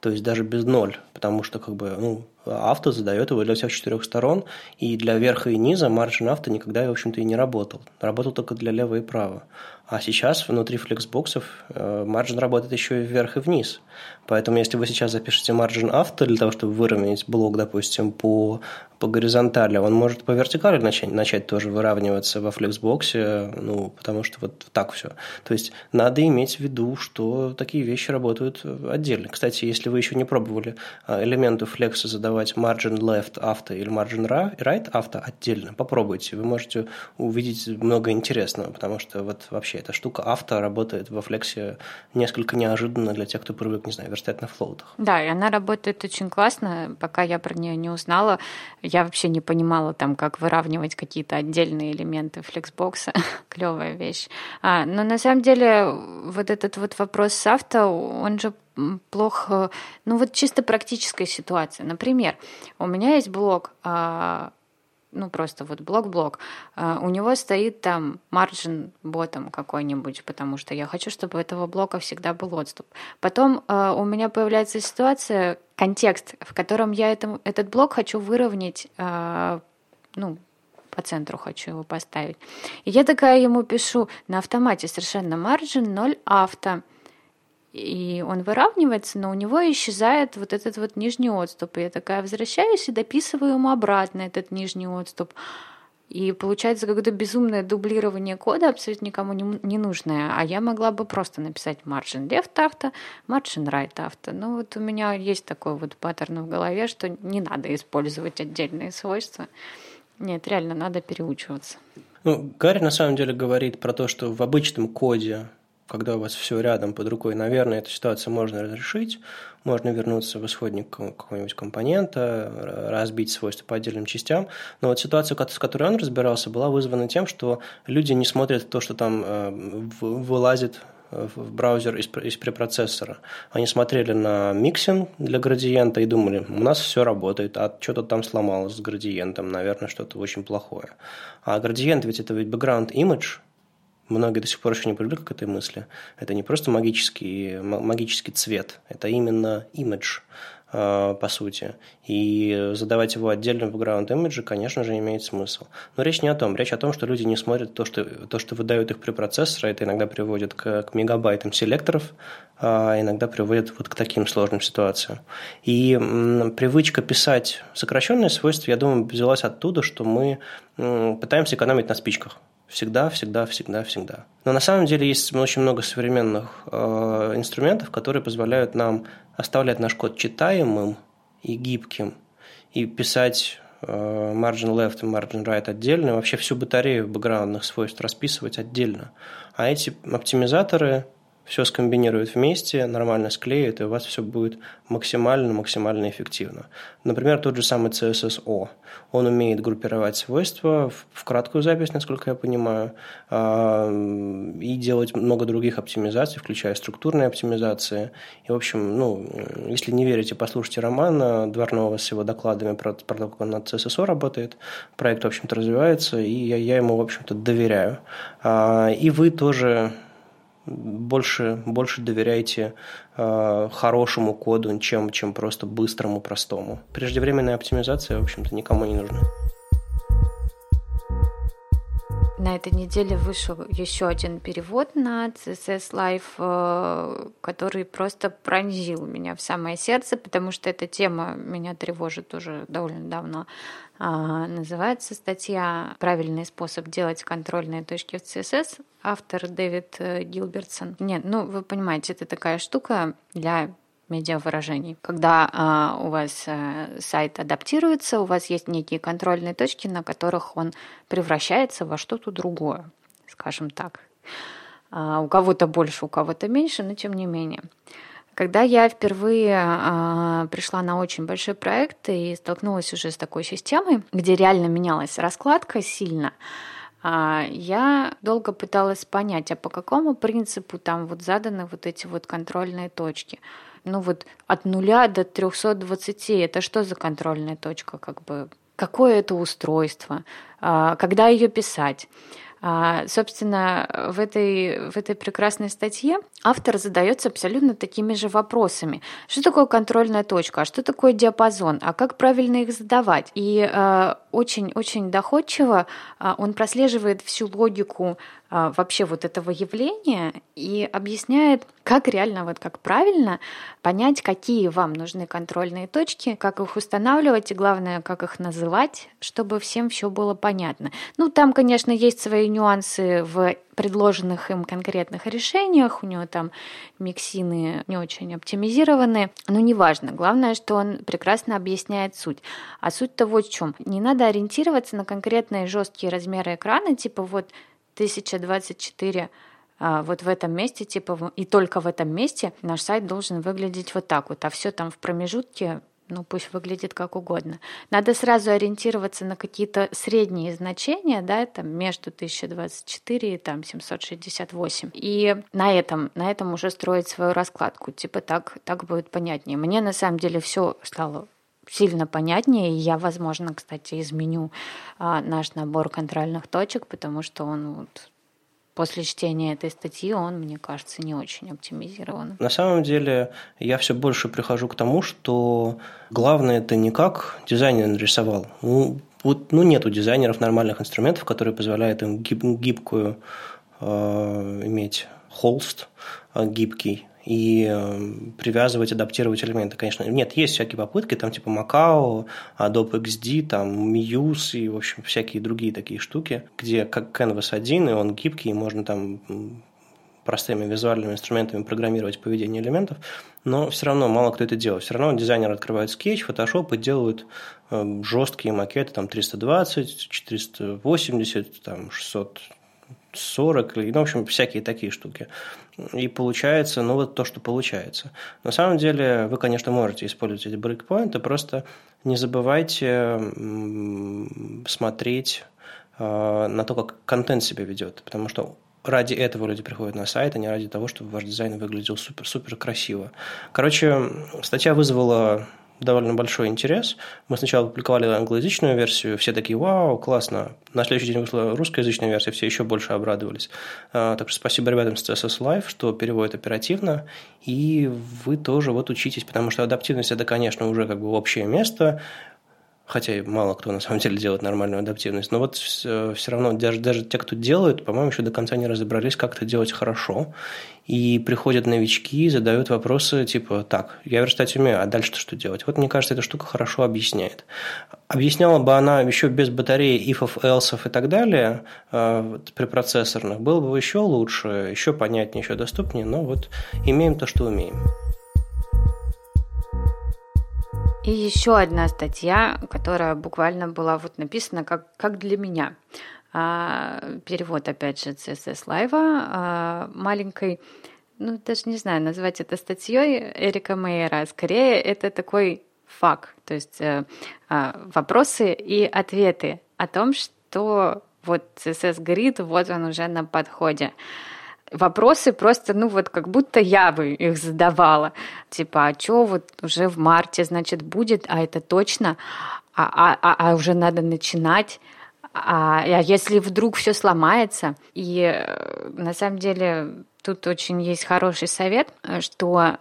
то есть даже без ноль, потому что как бы, ну, авто задает его для всех четырех сторон, и для верха и низа margin авто никогда, в общем-то, и не работал. Работал только для лева и права. А сейчас внутри флексбоксов э, работает еще и вверх и вниз. Поэтому если вы сейчас запишете margin авто для того, чтобы выровнять блок, допустим, по по горизонтали, он может по вертикали начать, начать тоже выравниваться во флексбоксе, ну, потому что вот так все. То есть надо иметь в виду, что такие вещи работают отдельно. Кстати, если вы еще не пробовали а, элементы флекса задавать margin left авто или margin right авто отдельно, попробуйте. Вы можете увидеть много интересного, потому что вот вообще эта штука авто работает во флексе несколько неожиданно для тех, кто привык, не знаю, верстать на флоутах. Да, и она работает очень классно. Пока я про нее не узнала, я вообще не понимала там, как выравнивать какие-то отдельные элементы флексбокса. Клевая вещь. А, но на самом деле вот этот вот вопрос с авто, он же плохо, ну вот чисто практическая ситуация. Например, у меня есть блог, а, ну просто вот блок-блок, а, у него стоит там margin ботом какой-нибудь, потому что я хочу, чтобы у этого блока всегда был отступ. Потом а, у меня появляется ситуация, контекст, в котором я этом, этот блок хочу выровнять, э, ну, по центру хочу его поставить. И я такая ему пишу на автомате совершенно margin 0 авто. И он выравнивается, но у него исчезает вот этот вот нижний отступ. И я такая возвращаюсь и дописываю ему обратно этот нижний отступ. И получается какое-то безумное дублирование кода, абсолютно никому не, не нужное. А я могла бы просто написать margin left авто, margin right авто. Ну вот у меня есть такой вот паттерн в голове, что не надо использовать отдельные свойства. Нет, реально надо переучиваться. Ну, Гарри на самом деле говорит про то, что в обычном коде когда у вас все рядом под рукой, наверное, эту ситуацию можно разрешить. Можно вернуться в исходник какого-нибудь компонента, разбить свойства по отдельным частям. Но вот ситуация, с которой он разбирался, была вызвана тем, что люди не смотрят то, что там э, вылазит в браузер из, из препроцессора. Они смотрели на mixin для градиента и думали, у нас все работает, а что-то там сломалось с градиентом, наверное, что-то очень плохое. А градиент ведь это ведь background image, многие до сих пор еще не привыкли к этой мысли. Это не просто магический, магический цвет, это именно имидж, а, по сути. И задавать его отдельно в background image, конечно же, имеет смысл. Но речь не о том. Речь о том, что люди не смотрят то, что, то, что выдают их препроцессоры. Это иногда приводит к, к мегабайтам селекторов, а иногда приводит вот к таким сложным ситуациям. И м, привычка писать сокращенные свойства, я думаю, взялась оттуда, что мы м, пытаемся экономить на спичках. Всегда, всегда, всегда, всегда. Но на самом деле есть очень много современных э, инструментов, которые позволяют нам оставлять наш код читаемым и гибким, и писать э, margin left и margin right отдельно, и вообще всю батарею бэкграундных свойств расписывать отдельно. А эти оптимизаторы все скомбинируют вместе, нормально склеят, и у вас все будет максимально-максимально эффективно. Например, тот же самый CSSO. Он умеет группировать свойства в краткую запись, насколько я понимаю, а, и делать много других оптимизаций, включая структурные оптимизации. И, в общем, ну, если не верите, послушайте Романа Дворного с его докладами про, про то, как он над CSSO работает. Проект, в общем-то, развивается, и я, я ему, в общем-то, доверяю. А, и вы тоже больше, больше доверяйте э, хорошему коду, чем, чем просто быстрому, простому. Преждевременная оптимизация, в общем-то, никому не нужна. На этой неделе вышел еще один перевод на CSS Live, э, который просто пронзил меня в самое сердце, потому что эта тема меня тревожит уже довольно давно. А, называется статья «Правильный способ делать контрольные точки в CSS». Автор Дэвид э, Гилбертсон. Нет, ну вы понимаете, это такая штука для медиавыражений. Когда а, у вас а, сайт адаптируется, у вас есть некие контрольные точки, на которых он превращается во что-то другое, скажем так. А, у кого-то больше, у кого-то меньше, но тем не менее. Когда я впервые а, пришла на очень большой проект и столкнулась уже с такой системой, где реально менялась раскладка сильно, а, я долго пыталась понять, а по какому принципу там вот заданы вот эти вот контрольные точки. Ну вот от нуля до 320, это что за контрольная точка, как бы какое это устройство, а, когда ее писать. А, собственно, в этой, в этой прекрасной статье автор задается абсолютно такими же вопросами. Что такое контрольная точка? А что такое диапазон? А как правильно их задавать? И очень-очень доходчиво он прослеживает всю логику а, вообще вот этого явления и объясняет, как реально, вот как правильно понять, какие вам нужны контрольные точки, как их устанавливать и, главное, как их называть, чтобы всем все было понятно. Ну, там, конечно, есть свои нюансы в предложенных им конкретных решениях, у него там миксины не очень оптимизированы, но неважно. Главное, что он прекрасно объясняет суть. А суть-то вот в чем. Не надо ориентироваться на конкретные жесткие размеры экрана, типа вот 1024 а, вот в этом месте, типа, и только в этом месте наш сайт должен выглядеть вот так вот, а все там в промежутке ну пусть выглядит как угодно. Надо сразу ориентироваться на какие-то средние значения, да, там между 1024 и там 768. И на этом, на этом уже строить свою раскладку. Типа так, так будет понятнее. Мне на самом деле все стало сильно понятнее. И я, возможно, кстати, изменю а, наш набор контрольных точек, потому что он вот после чтения этой статьи он, мне кажется, не очень оптимизирован. На самом деле я все больше прихожу к тому, что главное это не как дизайнер нарисовал. Ну, Вот, ну, нет у дизайнеров нормальных инструментов, которые позволяют им гиб, гибкую э, иметь холст э, гибкий и э, привязывать, адаптировать элементы, конечно. Нет, есть всякие попытки, там типа Macao, Adobe XD, там Muse и, в общем, всякие другие такие штуки, где как Canvas один, и он гибкий, и можно там простыми визуальными инструментами программировать поведение элементов, но все равно мало кто это делает. Все равно дизайнер открывает скетч, Photoshop и делают э, жесткие макеты, там 320, 480, там 640, ну, в общем, всякие такие штуки. И получается, ну, вот то, что получается. На самом деле, вы, конечно, можете использовать эти брейкпоинты, просто не забывайте смотреть э, на то, как контент себя ведет, потому что ради этого люди приходят на сайт, а не ради того, чтобы ваш дизайн выглядел супер-супер красиво. Короче, статья вызвала довольно большой интерес. Мы сначала публиковали англоязычную версию, все такие, вау, классно. На следующий день вышла русскоязычная версия, все еще больше обрадовались. А, так что спасибо ребятам с CSS Live, что переводят оперативно, и вы тоже вот учитесь, потому что адаптивность – это, конечно, уже как бы общее место, хотя и мало кто на самом деле делает нормальную адаптивность, но вот все, все равно даже, даже те, кто делают, по-моему, еще до конца не разобрались, как это делать хорошо. И приходят новички, задают вопросы типа, так, я верстать умею, а дальше что делать? Вот мне кажется, эта штука хорошо объясняет. Объясняла бы она еще без батареи ифов, элсов и так далее э, при процессорных, было бы еще лучше, еще понятнее, еще доступнее, но вот имеем то, что умеем. И еще одна статья, которая буквально была вот написана как, как для меня. А, перевод, опять же, CSS Live, а, маленькой, ну, даже не знаю, назвать это статьей Эрика Мейера. Скорее, это такой факт, то есть а, вопросы и ответы о том, что вот CSS Grid, вот он уже на подходе вопросы просто, ну вот как будто я бы их задавала. Типа, а что вот уже в марте, значит, будет, а это точно, а, а, а, а уже надо начинать. А, а если вдруг все сломается, и э, на самом деле тут очень есть хороший совет, что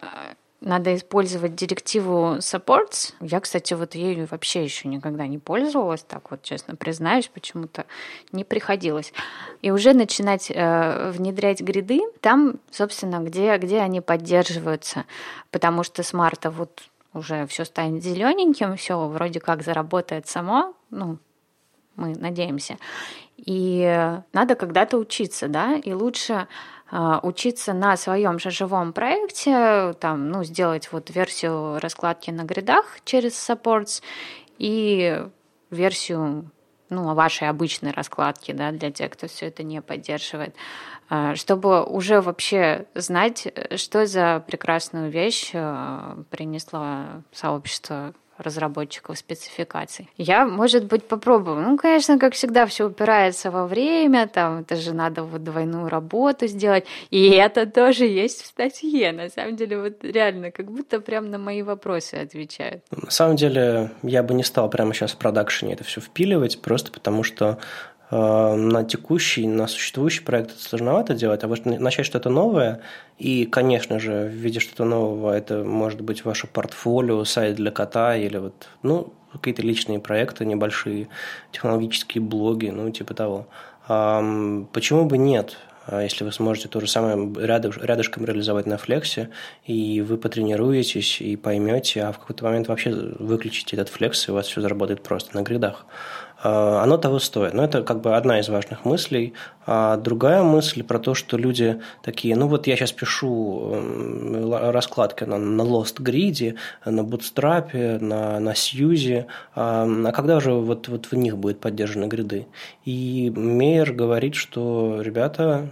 надо использовать директиву supports. Я, кстати, вот ею вообще еще никогда не пользовалась, так вот честно признаюсь, почему-то не приходилось. И уже начинать э, внедрять гриды там, собственно, где, где они поддерживаются, потому что с марта вот уже все станет зелененьким, все вроде как заработает само, ну, мы надеемся. И надо когда-то учиться, да, и лучше учиться на своем живом проекте, там, ну, сделать вот версию раскладки на гридах через supports и версию ну, вашей обычной раскладки, да, для тех, кто все это не поддерживает, а, чтобы уже вообще знать, что за прекрасную вещь а, принесло сообщество разработчиков спецификаций. Я, может быть, попробую. Ну, конечно, как всегда, все упирается во время, там, это же надо вот двойную работу сделать, и это тоже есть в статье. На самом деле, вот реально, как будто прям на мои вопросы отвечают. На самом деле, я бы не стал прямо сейчас в продакшене это все впиливать, просто потому что на текущий, на существующий проект это сложновато делать, а вот начать что-то новое, и, конечно же, в виде что-то нового, это может быть ваше портфолио, сайт для кота или вот, ну, какие-то личные проекты небольшие, технологические блоги, ну, типа того. Почему бы нет? А если вы сможете то же самое рядышком реализовать на флексе, и вы потренируетесь и поймете, а в какой-то момент вообще выключите этот флекс, и у вас все заработает просто на гридах. А, оно того стоит. Но это как бы одна из важных мыслей. А другая мысль про то, что люди такие, ну вот я сейчас пишу раскладки на, на Lost Grid, на Bootstrap, на, на Сьюзе, а, а когда уже вот, вот в них будет поддержаны гриды? И Мейер говорит, что, ребята,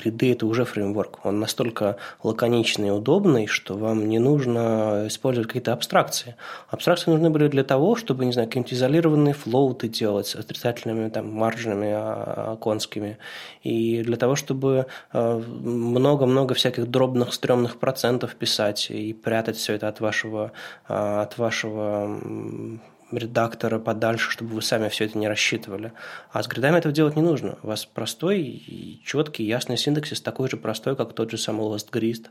Криды – это уже фреймворк. Он настолько лаконичный и удобный, что вам не нужно использовать какие-то абстракции. Абстракции нужны были для того, чтобы, не знаю, какие-нибудь изолированные флоуты делать с отрицательными там, маржами а, конскими. И для того, чтобы э, много-много всяких дробных, стрёмных процентов писать и прятать все это от вашего, а, от вашего редактора подальше, чтобы вы сами все это не рассчитывали. А с гридами этого делать не нужно. У вас простой, четкий, ясный синтаксис, такой же простой, как тот же самый LastGrist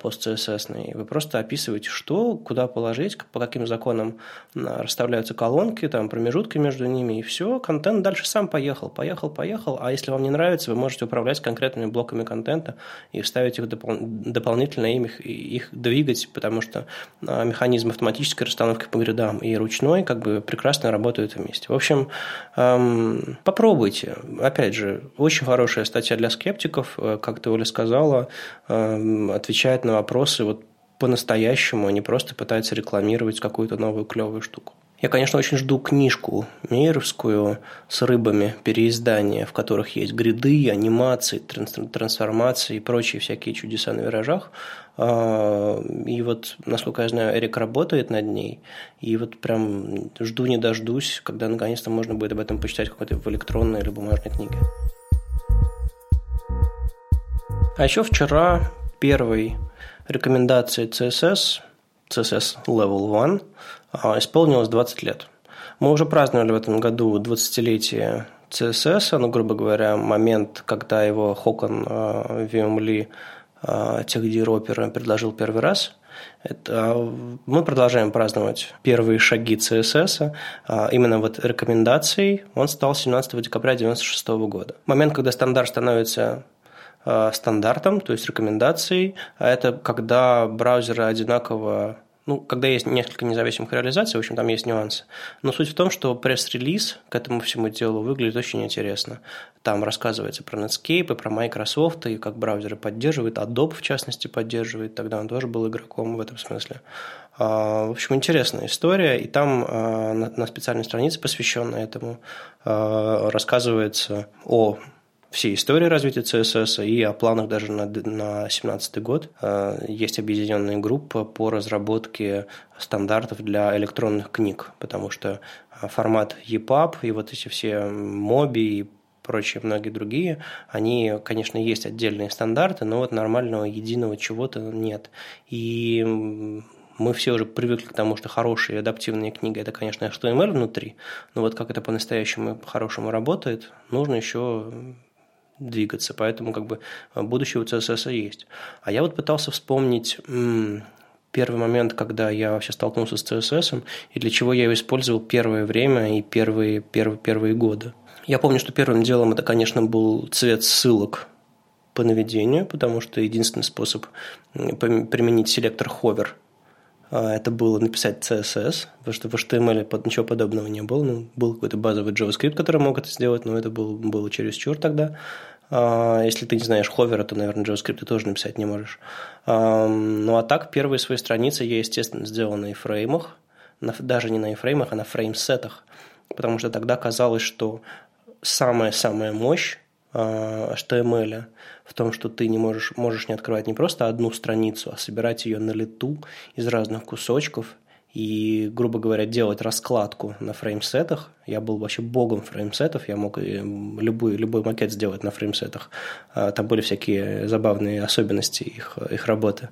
пост CSS. Вы просто описываете, что, куда положить, по каким законам расставляются колонки, там, промежутки между ними, и все, контент дальше сам поехал, поехал, поехал. А если вам не нравится, вы можете управлять конкретными блоками контента и вставить их допол- дополнительно, им их, их двигать, потому что механизм автоматической расстановки по гридам и ручной как бы прекрасно работают вместе. В общем, эм, попробуйте. Опять же, очень хорошая статья для скептиков, э, как ты, Оля, сказала, эм, отвечает на вопросы вот по-настоящему, а не просто пытается рекламировать какую-то новую клевую штуку. Я, конечно, очень жду книжку Мейеровскую с рыбами, переиздания, в которых есть гриды, анимации, трансформации и прочие всякие чудеса на виражах. А, и вот, насколько я знаю, Эрик работает над ней. И вот прям жду не дождусь, когда наконец-то можно будет об этом почитать какой-то в электронной или бумажной книге. А еще вчера первой рекомендацией CSS, CSS Level 1, а, исполнилось 20 лет. Мы уже праздновали в этом году 20-летие CSS, ну, грубо говоря, момент, когда его Хокон э, VML э, техдир предложил первый раз. Это, мы продолжаем праздновать первые шаги CSS. Именно вот рекомендацией он стал 17 декабря 1996 года. Момент, когда стандарт становится стандартом, то есть рекомендацией, а это когда браузеры одинаково ну, когда есть несколько независимых реализаций, в общем, там есть нюансы. Но суть в том, что пресс-релиз к этому всему делу выглядит очень интересно. Там рассказывается про Netscape, и про Microsoft, и как браузеры поддерживают, Adobe, в частности, поддерживает, тогда он тоже был игроком в этом смысле. А, в общем, интересная история, и там а, на специальной странице, посвященной этому, а, рассказывается о всей истории развития CSS и о планах даже на 2017 год. Э, есть объединенная группа по разработке стандартов для электронных книг, потому что э, формат EPUB и вот эти все моби и прочие многие другие, они, конечно, есть отдельные стандарты, но вот нормального единого чего-то нет. И мы все уже привыкли к тому, что хорошие адаптивные книги – это, конечно, HTML внутри, но вот как это по-настоящему хорошему работает, нужно еще двигаться, поэтому как бы э, будущее у CSS есть. А я вот пытался вспомнить первый момент, когда я вообще столкнулся с CSS, и для чего я его использовал первое время и первые, первые, первые годы. Я помню, что первым делом это, конечно, был цвет ссылок по наведению, потому что единственный способ применить селектор а, это было написать CSS, потому что в HTML ничего подобного не было. Ну, был какой-то базовый JavaScript, который мог это сделать, но это был, было чересчур тогда. А, если ты не знаешь ховера, то, наверное, JavaScript ты тоже написать не можешь. Ну, а так, первые свои страницы я, естественно, сделал на iframe, даже не на iframe, а на фреймсетах, потому что тогда казалось, что самая-самая мощь HTML в том, что ты не можешь, можешь не открывать не просто одну страницу, а собирать ее на лету из разных кусочков и, грубо говоря, делать раскладку на фреймсетах. Я был вообще богом фреймсетов, я мог любой, любой макет сделать на фреймсетах. А, там были всякие забавные особенности их, их работы.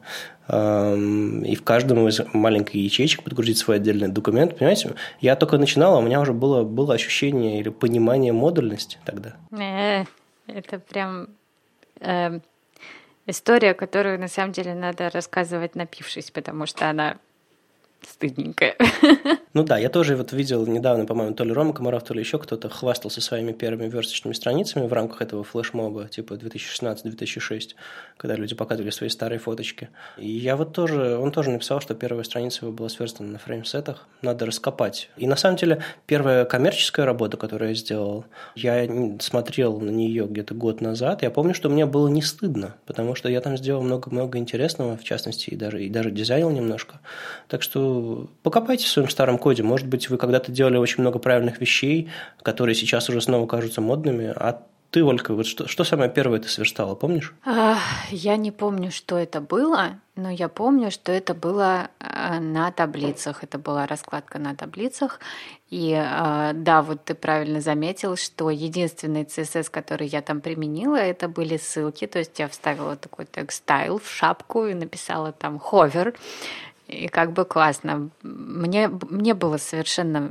И в каждом из маленьких ячеечек подгрузить свой отдельный документ. Понимаете, я только начинал, а у меня уже было, было ощущение или понимание модульности тогда. Это прям э, история, которую на самом деле надо рассказывать напившись, потому что она стыдненькая. Ну да, я тоже вот видел недавно, по-моему, то ли Рома Комаров, то ли еще кто-то хвастался своими первыми версточными страницами в рамках этого флешмоба, типа 2016-2006, когда люди показывали свои старые фоточки. И я вот тоже, он тоже написал, что первая страница его была сверстана на фреймсетах, надо раскопать. И на самом деле первая коммерческая работа, которую я сделал, я смотрел на нее где-то год назад, я помню, что мне было не стыдно, потому что я там сделал много-много интересного, в частности, и даже, и даже дизайнил немножко. Так что покопайтесь в своем старом коде. Может быть, вы когда-то делали очень много правильных вещей, которые сейчас уже снова кажутся модными, а ты, Ольга, вот что, что самое первое ты сверстала, помнишь? А, я не помню, что это было, но я помню, что это было э, на таблицах. Это была раскладка на таблицах. И э, да, вот ты правильно заметил, что единственный CSS, который я там применила, это были ссылки. То есть я вставила такой текст стайл в шапку и написала там hover И как бы классно. Мне, мне было совершенно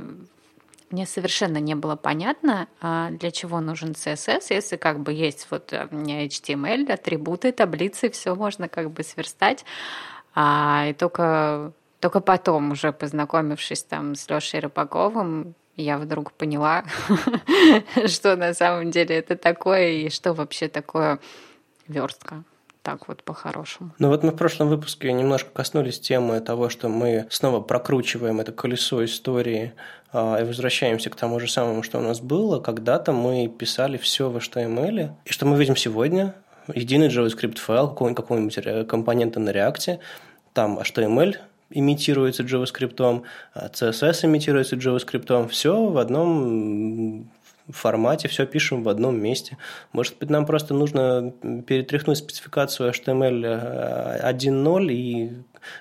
мне совершенно не было понятно, а, для чего нужен CSS, если как бы есть вот э, HTML, атрибуты, таблицы, все можно как бы сверстать. А, и только, только потом, уже познакомившись там с Лешей Рыбаковым, я вдруг поняла, что на самом деле это такое и что вообще такое верстка так вот по-хорошему. Ну вот мы в прошлом выпуске немножко коснулись темы того, что мы снова прокручиваем это колесо истории э, и возвращаемся к тому же самому, что у нас было. Когда-то мы писали все в HTML, и что мы видим сегодня? Единый JavaScript файл какого-нибудь компонента на реакте, там HTML имитируется JavaScript, CSS имитируется JavaScript, все в одном формате, все пишем в одном месте. Может быть, нам просто нужно перетряхнуть спецификацию HTML 1.0 и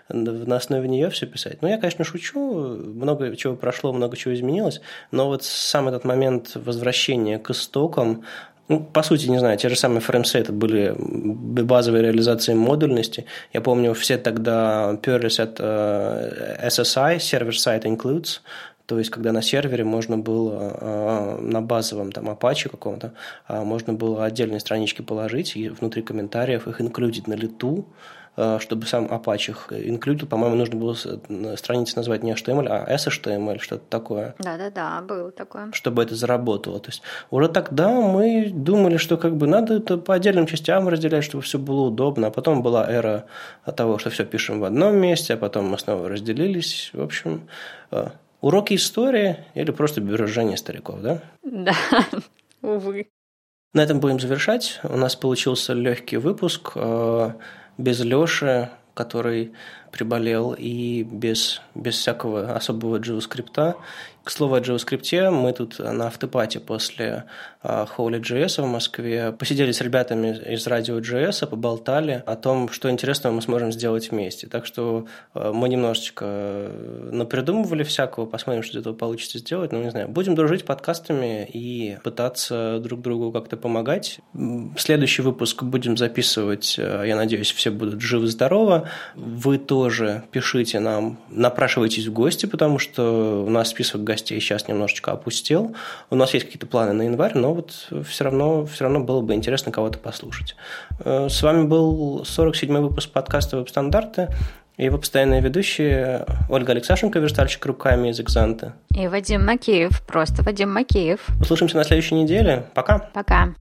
на основе нее все писать. Ну, я, конечно, шучу, много чего прошло, много чего изменилось, но вот сам этот момент возвращения к истокам, ну, по сути, не знаю, те же самые фреймсеты были базовой реализацией модульности. Я помню, все тогда перлись от э, SSI, Server Side Includes, то есть, когда на сервере можно было а, на базовом там Apache каком-то, а, можно было отдельные странички положить и внутри комментариев их инклюдить на лету, а, чтобы сам Apache их инклюдил. По-моему, нужно было страницы назвать не HTML, а SHTML, что-то такое. Да-да-да, было такое. Чтобы это заработало. То есть уже тогда мы думали, что как бы надо это по отдельным частям разделять, чтобы все было удобно. А потом была эра того, что все пишем в одном месте, а потом мы снова разделились. В общем, Уроки истории или просто выражение стариков, да? Да, увы. На этом будем завершать. У нас получился легкий выпуск э, без Лёши, который приболел, и без, без всякого особого JavaScript. К слову о JavaScript, мы тут на автопате после а, Holy.js в Москве посидели с ребятами из радио.js, поболтали о том, что интересного мы сможем сделать вместе. Так что а, мы немножечко э, напридумывали всякого, посмотрим, что из этого получится сделать. Ну, не знаю, будем дружить подкастами и пытаться друг другу как-то помогать. Следующий выпуск будем записывать, э, я надеюсь, все будут живы-здоровы. Вы тоже пишите нам, напрашивайтесь в гости, потому что у нас список гостей сейчас немножечко опустел. У нас есть какие-то планы на январь, но вот все равно, все равно было бы интересно кого-то послушать. Э, с вами был 47-й выпуск подкаста «Веб-стандарты». И его постоянные ведущие Ольга Алексашенко, верстальщик руками из «Экзанта». И Вадим Макеев, просто Вадим Макеев. Услышимся на следующей неделе. Пока. Пока.